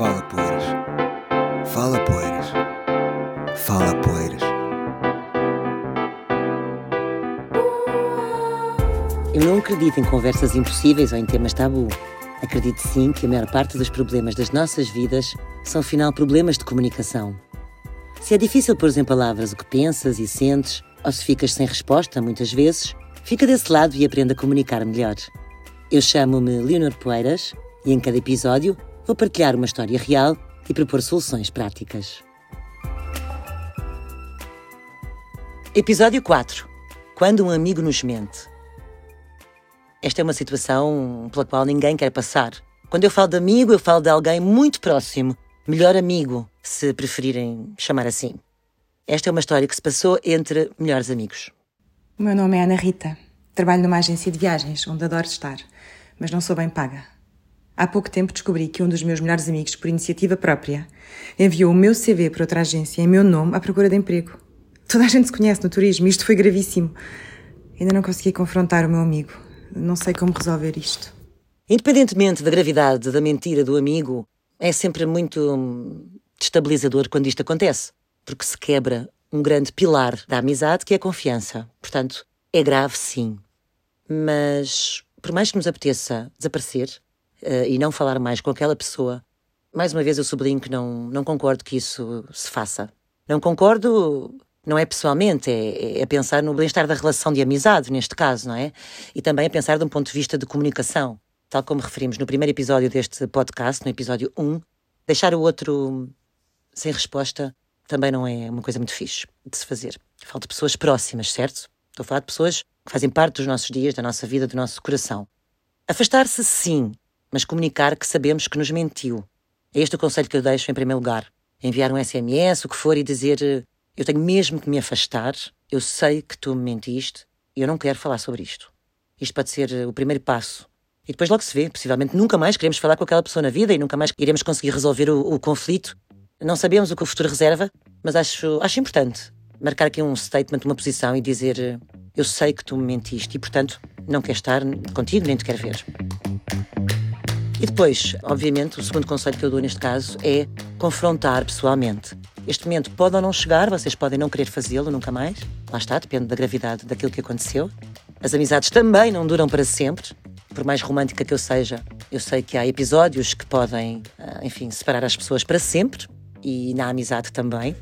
Fala Poeiras. Fala Poeiras. Fala Poeiras. Eu não acredito em conversas impossíveis ou em temas tabu. Acredito sim que a maior parte dos problemas das nossas vidas são, afinal, problemas de comunicação. Se é difícil pôr em palavras o que pensas e sentes, ou se ficas sem resposta, muitas vezes, fica desse lado e aprenda a comunicar melhor. Eu chamo-me Leonor Poeiras e em cada episódio vou partilhar uma história real e propor soluções práticas. Episódio 4 Quando um amigo nos mente. Esta é uma situação pela qual ninguém quer passar. Quando eu falo de amigo, eu falo de alguém muito próximo, melhor amigo, se preferirem chamar assim. Esta é uma história que se passou entre melhores amigos. O meu nome é Ana Rita. Trabalho numa agência de viagens, onde adoro estar, mas não sou bem paga. Há pouco tempo descobri que um dos meus melhores amigos, por iniciativa própria, enviou o meu CV para outra agência em meu nome à procura de emprego. Toda a gente se conhece no turismo e isto foi gravíssimo. Ainda não consegui confrontar o meu amigo. Não sei como resolver isto. Independentemente da gravidade da mentira do amigo, é sempre muito destabilizador quando isto acontece, porque se quebra um grande pilar da amizade que é a confiança. Portanto, é grave sim. Mas, por mais que nos apeteça desaparecer uh, e não falar mais com aquela pessoa, mais uma vez eu sublinho que não, não concordo que isso se faça. Não concordo, não é pessoalmente, é, é pensar no bem-estar da relação de amizade, neste caso, não é? E também a pensar de um ponto de vista de comunicação. Tal como referimos no primeiro episódio deste podcast, no episódio 1, deixar o outro sem resposta também não é uma coisa muito fixe de se fazer. Falta pessoas próximas, certo? Estou a falar de pessoas que fazem parte dos nossos dias, da nossa vida, do nosso coração. Afastar-se, sim, mas comunicar que sabemos que nos mentiu. É este o conselho que eu deixo em primeiro lugar. Enviar um SMS, o que for, e dizer: Eu tenho mesmo que me afastar, eu sei que tu me mentiste e eu não quero falar sobre isto. Isto pode ser o primeiro passo. E depois logo se vê. Possivelmente nunca mais queremos falar com aquela pessoa na vida e nunca mais iremos conseguir resolver o, o conflito. Não sabemos o que o futuro reserva, mas acho, acho importante marcar aqui um statement, uma posição e dizer: Eu sei que tu me mentiste e, portanto, não quero estar contigo nem te quero ver. E depois, obviamente, o segundo conselho que eu dou neste caso é confrontar pessoalmente. Este momento pode ou não chegar, vocês podem não querer fazê-lo nunca mais. Lá está, depende da gravidade daquilo que aconteceu. As amizades também não duram para sempre. Por mais romântica que eu seja, eu sei que há episódios que podem, ah, enfim, separar as pessoas para sempre e na amizade também.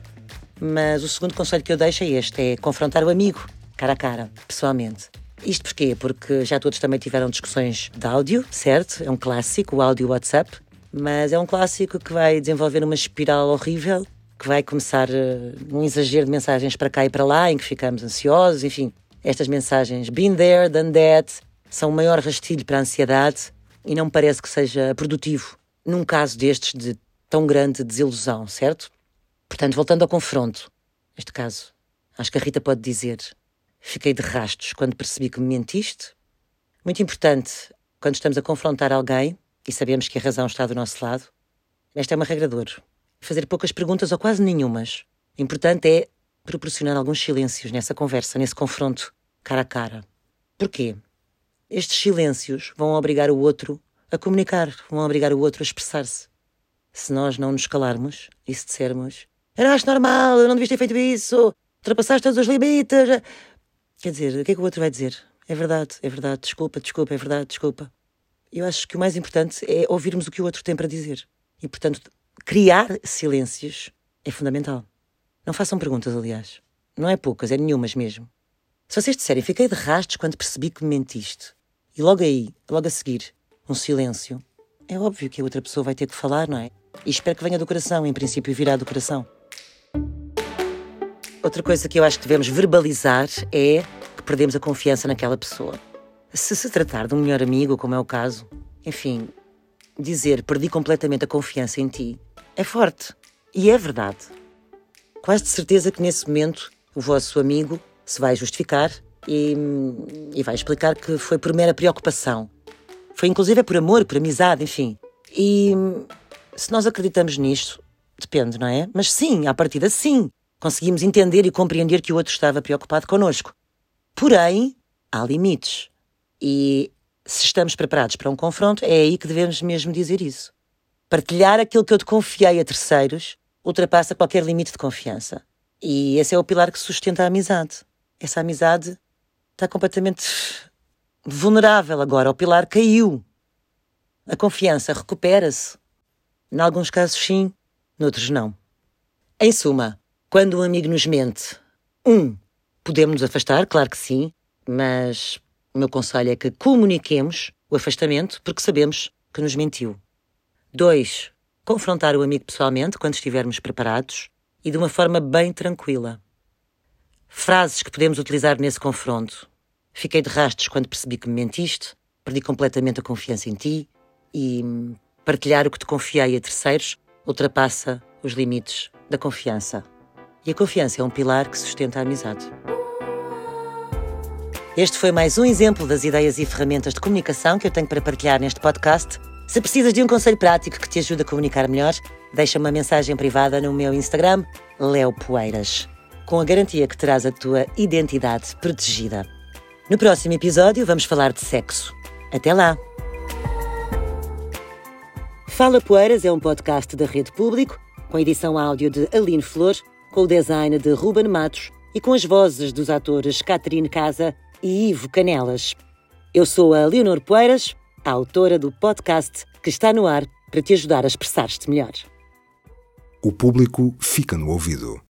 Mas o segundo conselho que eu deixo é este: é confrontar o amigo, cara a cara, pessoalmente. Isto porquê? Porque já todos também tiveram discussões de áudio, certo? É um clássico, o áudio WhatsApp, mas é um clássico que vai desenvolver uma espiral horrível, que vai começar uh, um exagero de mensagens para cá e para lá, em que ficamos ansiosos, enfim. Estas mensagens, been there, done that, são o maior rastilho para a ansiedade e não parece que seja produtivo num caso destes de tão grande desilusão, certo? Portanto, voltando ao confronto, neste caso, acho que a Rita pode dizer: Fiquei de rastos quando percebi que me mentiste. Muito importante, quando estamos a confrontar alguém e sabemos que a razão está do nosso lado, esta é uma regra de ouro. Fazer poucas perguntas ou quase nenhumas. O importante é proporcionar alguns silêncios nessa conversa, nesse confronto cara a cara. Porquê? Estes silêncios vão obrigar o outro a comunicar, vão obrigar o outro a expressar-se. Se nós não nos calarmos e se dissermos era acho normal, não devias ter feito isso, ultrapassaste todos os limites, Quer dizer, o que é que o outro vai dizer? É verdade, é verdade, desculpa, desculpa, é verdade, desculpa. Eu acho que o mais importante é ouvirmos o que o outro tem para dizer. E, portanto, criar silêncios é fundamental. Não façam perguntas, aliás. Não é poucas, é nenhumas mesmo. Se vocês disserem, fiquei de rastos quando percebi que me mentiste, e logo aí, logo a seguir, um silêncio, é óbvio que a outra pessoa vai ter que falar, não é? E espero que venha do coração, em princípio virá do coração. Outra coisa que eu acho que devemos verbalizar é que perdemos a confiança naquela pessoa. Se se tratar de um melhor amigo, como é o caso, enfim, dizer perdi completamente a confiança em ti é forte. E é verdade. Quase de certeza que nesse momento o vosso amigo se vai justificar e, e vai explicar que foi por mera preocupação. Foi inclusive por amor, por amizade, enfim. E se nós acreditamos nisto, depende, não é? Mas sim, à partida sim. Conseguimos entender e compreender que o outro estava preocupado connosco. Porém, há limites. E se estamos preparados para um confronto, é aí que devemos mesmo dizer isso. Partilhar aquilo que eu te confiei a terceiros ultrapassa qualquer limite de confiança. E esse é o pilar que sustenta a amizade. Essa amizade está completamente vulnerável agora. O pilar caiu. A confiança recupera-se. Em alguns casos, sim, noutros, não. Em suma, quando um amigo nos mente, um, podemos nos afastar, claro que sim, mas o meu conselho é que comuniquemos o afastamento porque sabemos que nos mentiu. Dois, confrontar o amigo pessoalmente quando estivermos preparados e de uma forma bem tranquila. Frases que podemos utilizar nesse confronto. Fiquei de rastros quando percebi que me mentiste, perdi completamente a confiança em ti e partilhar o que te confiei a terceiros ultrapassa os limites da confiança. E a confiança é um pilar que sustenta a amizade. Este foi mais um exemplo das ideias e ferramentas de comunicação que eu tenho para partilhar neste podcast. Se precisas de um conselho prático que te ajude a comunicar melhor, deixa uma mensagem privada no meu Instagram, Leo Poeiras, com a garantia que terás a tua identidade protegida. No próximo episódio vamos falar de sexo. Até lá! Fala Poeiras é um podcast da Rede Público, com edição áudio de Aline Flor, com o design de Ruben Matos e com as vozes dos atores Caterine Casa e Ivo Canelas. Eu sou a Leonor Poeiras, a autora do podcast que está no ar para te ajudar a expressar-te melhor. O público fica no ouvido.